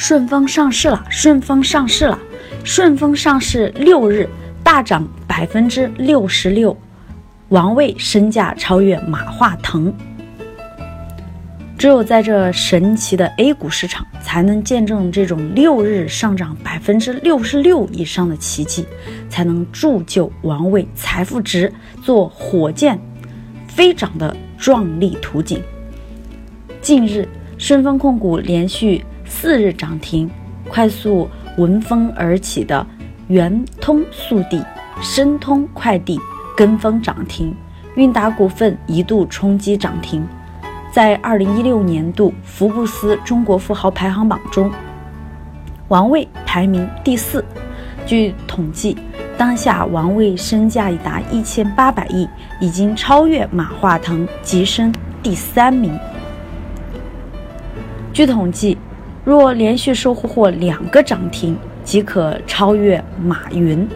顺丰上市了，顺丰上市了，顺丰上市六日大涨百分之六十六，王卫身价超越马化腾。只有在这神奇的 A 股市场，才能见证这种六日上涨百分之六十六以上的奇迹，才能铸就王卫财富值做火箭飞涨的壮丽图景。近日，顺丰控股连续四日涨停，快速闻风而起的圆通速递、申通快递跟风涨停，韵达股份一度冲击涨停。在二零一六年度福布斯中国富豪排行榜中，王卫排名第四。据统计，当下王卫身价已达一千八百亿，已经超越马化腾，跻身第三名。据统计，若连续收获两个涨停，即可超越马云；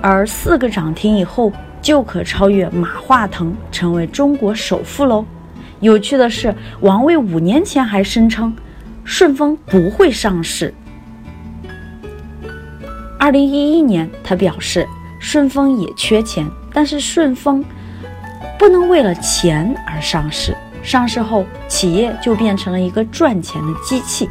而四个涨停以后，就可超越马化腾，成为中国首富喽。有趣的是，王卫五年前还声称顺丰不会上市。二零一一年，他表示顺丰也缺钱，但是顺丰不能为了钱而上市。上市后，企业就变成了一个赚钱的机器，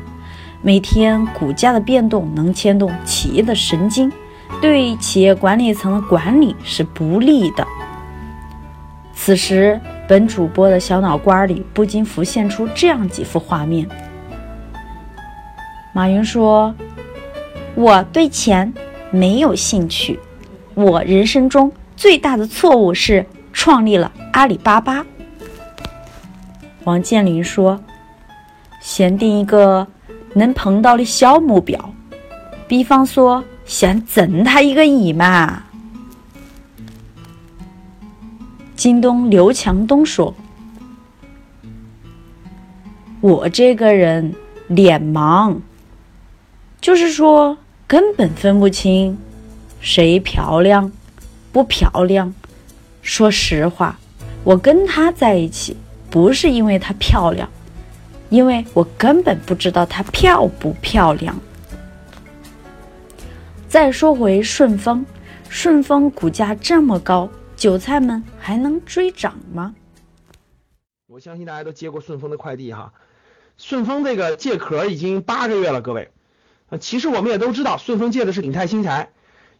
每天股价的变动能牵动企业的神经，对企业管理层的管理是不利的。此时。本主播的小脑瓜里不禁浮现出这样几幅画面：马云说：“我对钱没有兴趣，我人生中最大的错误是创立了阿里巴巴。”王健林说：“先定一个能碰到的小目标，比方说先挣他一个亿嘛。”京东刘强东说：“我这个人脸盲，就是说根本分不清谁漂亮不漂亮。说实话，我跟她在一起不是因为她漂亮，因为我根本不知道她漂不漂亮。”再说回顺丰，顺丰股价这么高。韭菜们还能追涨吗？我相信大家都接过顺丰的快递哈，顺丰这个借壳已经八个月了，各位。呃，其实我们也都知道，顺丰借的是鼎泰新材。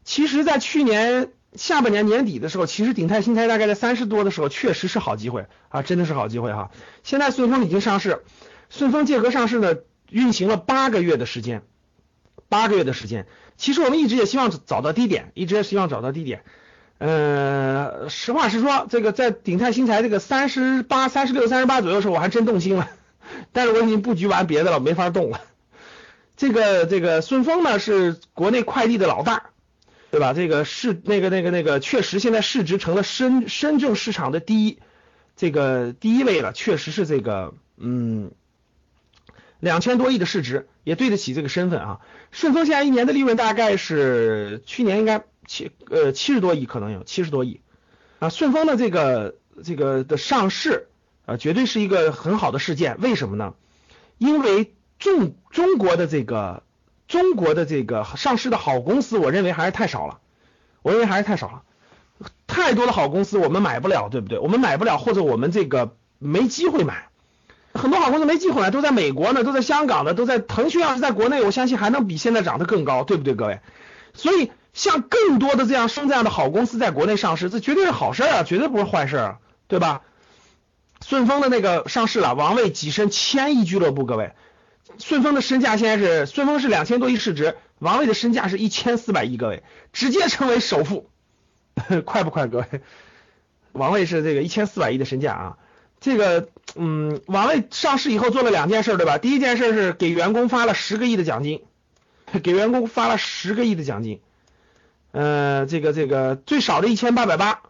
其实，在去年下半年年底的时候，其实鼎泰新材大概在三十多的时候，确实是好机会啊，真的是好机会哈。现在顺丰已经上市，顺丰借壳上市呢，运行了八个月的时间，八个月的时间。其实我们一直也希望找到低点，一直也希望找到低点。呃，实话实说，这个在鼎泰新材这个三十八、三十六、三十八左右的时候，我还真动心了。但是我已经布局完别的了，没法动了。这个这个顺丰呢是国内快递的老大，对吧？这个市那个那个那个确实现在市值成了深深圳市场的第一这个第一位了，确实是这个嗯两千多亿的市值也对得起这个身份啊。顺丰现在一年的利润大概是去年应该。七呃七十多亿可能有七十多亿啊，顺丰的这个这个的上市啊，绝对是一个很好的事件。为什么呢？因为中中国的这个中国的这个上市的好公司，我认为还是太少了。我认为还是太少了，太多的好公司我们买不了，对不对？我们买不了，或者我们这个没机会买。很多好公司没机会买，都在美国呢，都在香港呢，都在腾讯。要是在国内，我相信还能比现在涨得更高，对不对，各位？所以。像更多的这样生这样的好公司在国内上市，这绝对是好事啊，绝对不是坏事，对吧？顺丰的那个上市了，王卫跻身千亿俱乐部，各位，顺丰的身价现在是顺丰是两千多亿市值，王卫的身价是一千四百亿，各位直接成为首富，快不快，各位？王卫是这个一千四百亿的身价啊，这个嗯，王卫上市以后做了两件事，对吧？第一件事是给员工发了十个亿的奖金，给员工发了十个亿的奖金。呃，这个这个最少的一千八百八，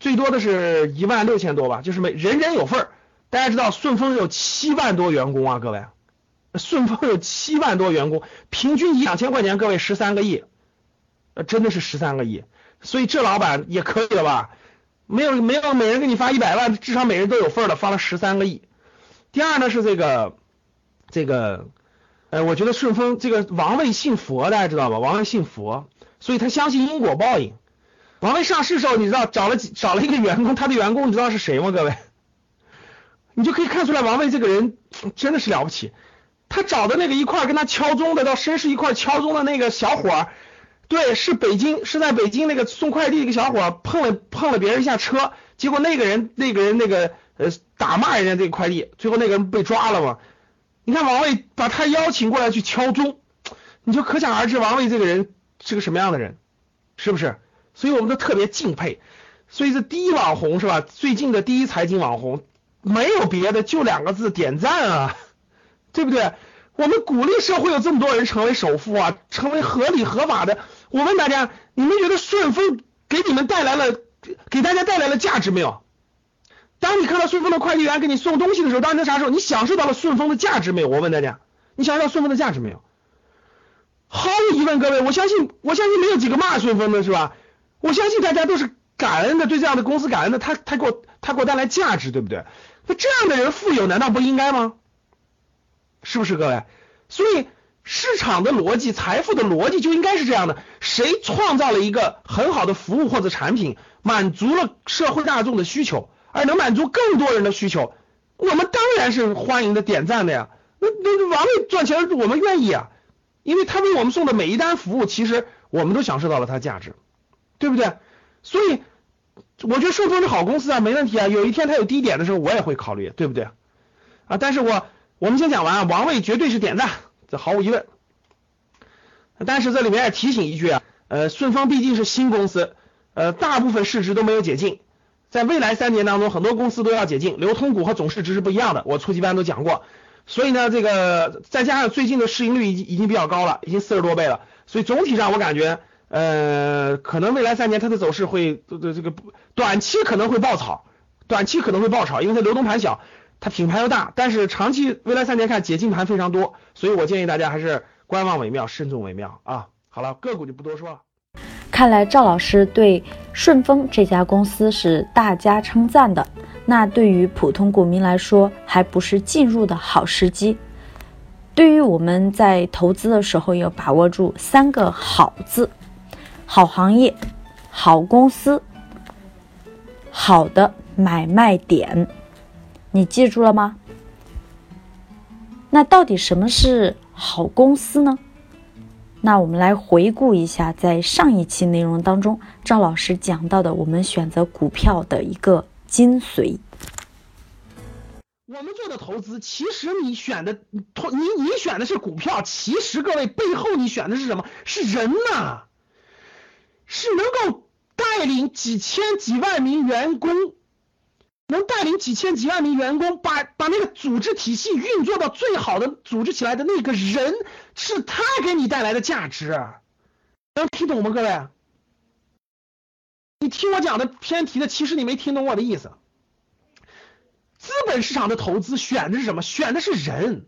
最多的是一万六千多吧，就是每人人有份儿。大家知道顺丰有七万多员工啊，各位，顺丰有七万多员工，平均一两千块钱，各位十三个亿，呃，真的是十三个亿。所以这老板也可以了吧？没有没有，每人给你发一百万，至少每人都有份儿了，发了十三个亿。第二呢是这个这个呃，我觉得顺丰这个王卫信佛，大家知道吧？王卫信佛，所以他相信因果报应。王卫上市时候，你知道找了找了一个员工，他的员工你知道是谁吗？各位，你就可以看出来王卫这个人真的是了不起。他找的那个一块跟他敲钟的，到绅士一块敲钟的那个小伙儿，对，是北京是在北京那个送快递一个小伙碰了碰了别人一下车，结果那个人那个人那个呃打骂人家这个快递，最后那个人被抓了嘛。你看王卫把他邀请过来去敲钟，你就可想而知王卫这个人是个什么样的人，是不是？所以我们都特别敬佩。所以这第一网红是吧？最近的第一财经网红没有别的，就两个字：点赞啊。对不对？我们鼓励社会有这么多人成为首富啊，成为合理合法的。我问大家，你们觉得顺丰给你们带来了，给大家带来了价值没有？当你看到顺丰的快递员给你送东西的时候，当你啥时候？你享受到了顺丰的价值没有？我问大家，你享受到顺丰的价值没有？毫无疑问，各位，我相信，我相信没有几个骂顺丰的是吧？我相信大家都是感恩的，对这样的公司感恩的，他他给我他给我带来价值，对不对？那这样的人富有难道不应该吗？是不是各位？所以市场的逻辑、财富的逻辑就应该是这样的：谁创造了一个很好的服务或者产品，满足了社会大众的需求，而能满足更多人的需求，我们当然是欢迎的、点赞的呀。那那王卫赚钱，我们愿意啊，因为他为我们送的每一单服务，其实我们都享受到了它价值，对不对？所以我觉得顺丰是好公司啊，没问题啊。有一天它有低点的时候，我也会考虑，对不对？啊，但是我。我们先讲完啊，王卫绝对是点赞，这毫无疑问。但是这里面也提醒一句啊，呃，顺丰毕竟是新公司，呃，大部分市值都没有解禁，在未来三年当中，很多公司都要解禁，流通股和总市值是不一样的，我初级班都讲过。所以呢，这个再加上最近的市盈率已经已经比较高了，已经四十多倍了，所以总体上我感觉，呃，可能未来三年它的走势会，这这这个短期可能会爆炒，短期可能会爆炒，因为它流动盘小。它品牌又大，但是长期未来三年看解禁盘非常多，所以我建议大家还是观望为妙，慎重为妙啊。好了，个股就不多说了。看来赵老师对顺丰这家公司是大加称赞的，那对于普通股民来说，还不是进入的好时机。对于我们在投资的时候，要把握住三个好字：好行业、好公司、好的买卖点。你记住了吗？那到底什么是好公司呢？那我们来回顾一下，在上一期内容当中，赵老师讲到的我们选择股票的一个精髓。我们做的投资，其实你选的投你你选的是股票，其实各位背后你选的是什么？是人呐，是能够带领几千几万名员工。能带领几千几万名员工把把那个组织体系运作到最好的组织起来的那个人，是他给你带来的价值，能听懂吗，各位？你听我讲的偏题的，其实你没听懂我的意思。资本市场的投资选的是什么？选的是人。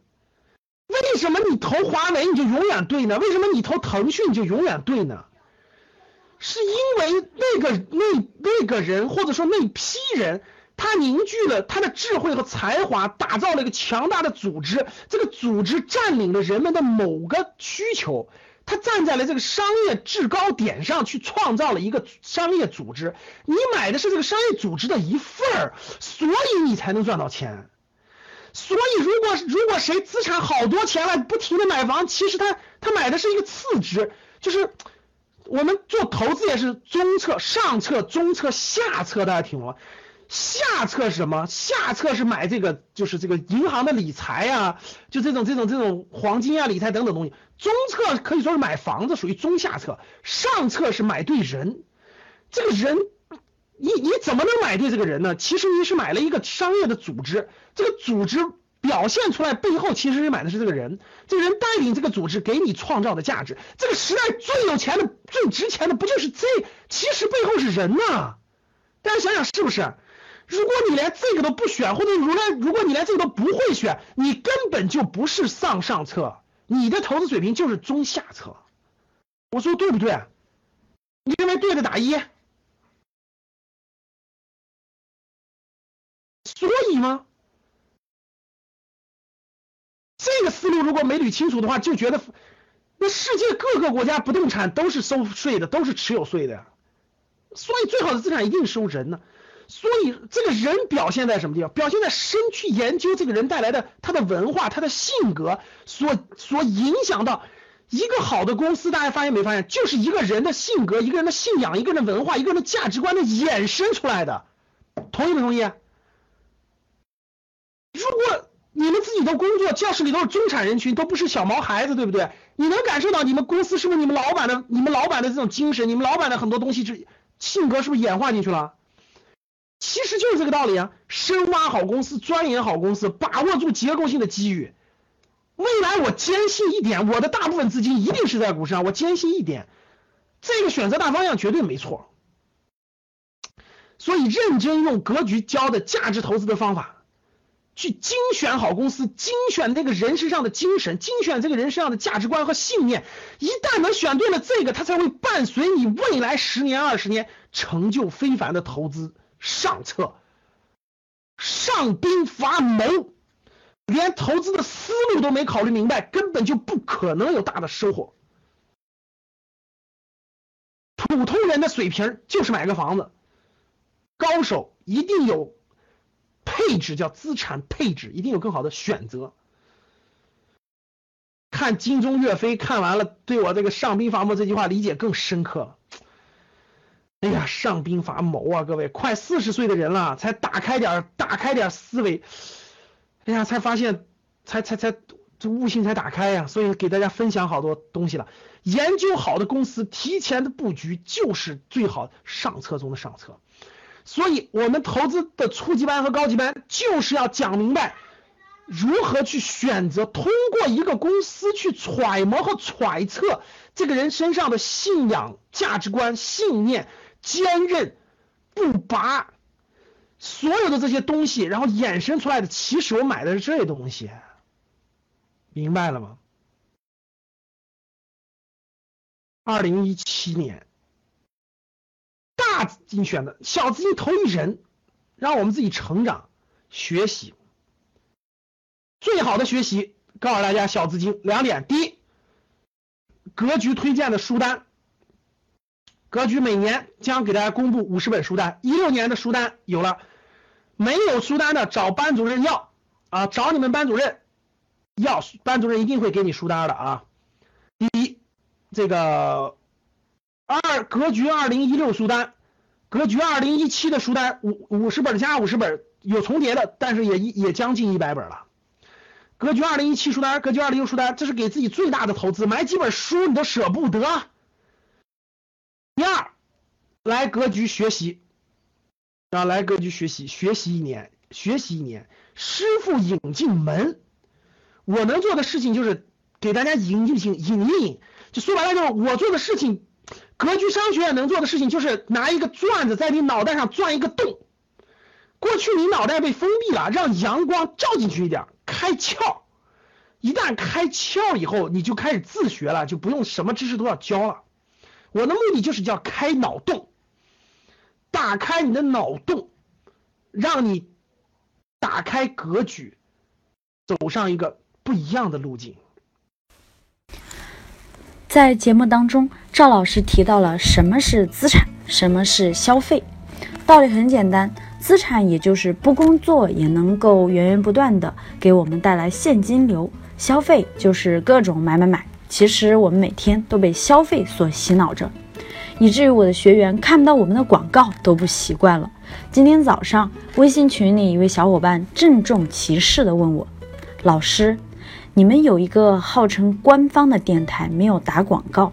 为什么你投华为你就永远对呢？为什么你投腾讯你就永远对呢？是因为那个那那个人或者说那批人。他凝聚了他的智慧和才华，打造了一个强大的组织。这个组织占领了人们的某个需求，他站在了这个商业制高点上去创造了一个商业组织。你买的是这个商业组织的一份儿，所以你才能赚到钱。所以，如果如果谁资产好多钱了，不停的买房，其实他他买的是一个次值，就是我们做投资也是中策、上策、中策、下策，大家听懂吗？下策是什么？下策是买这个，就是这个银行的理财呀，就这种这种这种黄金啊、理财等等东西。中策可以说是买房子，属于中下策。上策是买对人，这个人，你你怎么能买对这个人呢？其实你是买了一个商业的组织，这个组织表现出来背后，其实你买的是这个人，这个人带领这个组织给你创造的价值。这个时代最有钱的、最值钱的，不就是这？其实背后是人呐，大家想想是不是？如果你连这个都不选，或者如来如果你连这个都不会选，你根本就不是上上策，你的投资水平就是中下策。我说对不对？你认为对的打一。所以吗？这个思路如果没捋清楚的话，就觉得那世界各个国家不动产都是收税的，都是持有税的呀。所以最好的资产一定是收人呢。所以这个人表现在什么地方？表现在深去研究这个人带来的他的文化、他的性格所所影响到一个好的公司。大家发现没发现？就是一个人的性格、一个人的信仰、一个人的文化、一个人的价值观的衍生出来的。同意不同意？如果你们自己的工作教室里都是中产人群，都不是小毛孩子，对不对？你能感受到你们公司是不是你们老板的、你们老板的这种精神？你们老板的很多东西是性格是不是演化进去了？其实就是这个道理啊！深挖好公司，钻研好公司，把握住结构性的机遇。未来我坚信一点，我的大部分资金一定是在股市上。我坚信一点，这个选择大方向绝对没错。所以认真用格局教的价值投资的方法，去精选好公司，精选那个人身上的精神，精选这个人身上的价值观和信念。一旦能选对了这个，它才会伴随你未来十年、二十年成就非凡的投资。上策，上兵伐谋，连投资的思路都没考虑明白，根本就不可能有大的收获。普通人的水平就是买个房子，高手一定有配置，叫资产配置，一定有更好的选择。看金钟岳飞看完了，对我这个上兵伐谋这句话理解更深刻了。哎呀，上兵伐谋啊！各位，快四十岁的人了，才打开点打开点思维。哎呀，才发现，才才才这悟性才打开呀！所以给大家分享好多东西了。研究好的公司，提前的布局就是最好上策中的上策。所以我们投资的初级班和高级班，就是要讲明白如何去选择，通过一个公司去揣摩和揣测这个人身上的信仰、价值观、信念。坚韧不拔，所有的这些东西，然后衍生出来的，其实我买的是这些东西，明白了吗？二零一七年，大资金选的，小资金投一人，让我们自己成长学习。最好的学习，告诉大家，小资金两点：第一，格局推荐的书单。格局每年将给大家公布五十本书单，一六年的书单有了，没有书单的找班主任要啊，找你们班主任要，班主任一定会给你书单的啊。第一，这个二格局二零一六书单，格局二零一七的书单五五十本加五十本有重叠的，但是也也将近一百本了。格局二零一七书单，格局二零一六书单，这是给自己最大的投资，买几本书你都舍不得。第二，来格局学习啊，来格局学习，学习一年，学习一年，师傅引进门。我能做的事情就是给大家引进引引一引，就说白了就是我做的事情。格局商学院能做的事情就是拿一个钻子在你脑袋上钻一个洞。过去你脑袋被封闭了，让阳光照进去一点，开窍。一旦开窍以后，你就开始自学了，就不用什么知识都要教了。我的目的就是叫开脑洞，打开你的脑洞，让你打开格局，走上一个不一样的路径。在节目当中，赵老师提到了什么是资产，什么是消费。道理很简单，资产也就是不工作也能够源源不断的给我们带来现金流，消费就是各种买买买。其实我们每天都被消费所洗脑着，以至于我的学员看不到我们的广告都不习惯了。今天早上微信群里一位小伙伴郑重其事地问我：“老师，你们有一个号称官方的电台，没有打广告，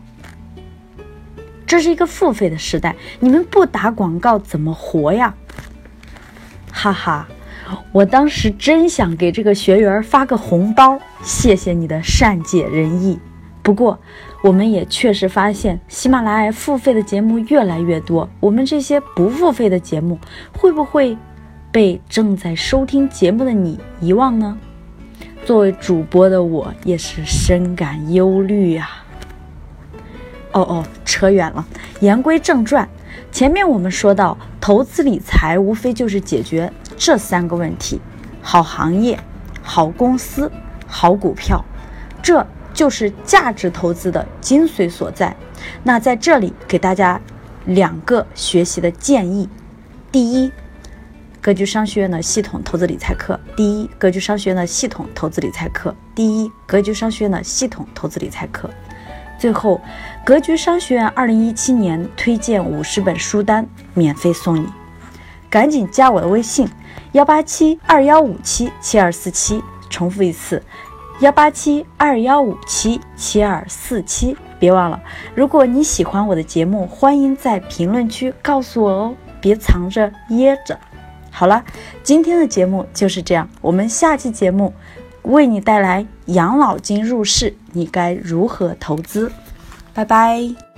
这是一个付费的时代，你们不打广告怎么活呀？”哈哈，我当时真想给这个学员发个红包，谢谢你的善解人意。不过，我们也确实发现，喜马拉雅付费的节目越来越多。我们这些不付费的节目，会不会被正在收听节目的你遗忘呢？作为主播的我，也是深感忧虑呀。哦哦，扯远了。言归正传，前面我们说到，投资理财无非就是解决这三个问题：好行业、好公司、好股票，这就是价值投资的精髓所在。那在这里给大家两个学习的建议：第一，格局商学院的系统投资理财课；第一，格局商学院的系统投资理财课；第一，格局商学院的系统投资理财课。最后，格局商学院二零一七年推荐五十本书单免费送你，赶紧加我的微信：幺八七二幺五七七二四七。重复一次：幺八七二幺五七七二四七。别忘了，如果你喜欢我的节目，欢迎在评论区告诉我哦，别藏着掖着。好了，今天的节目就是这样，我们下期节目。为你带来养老金入市，你该如何投资？拜拜。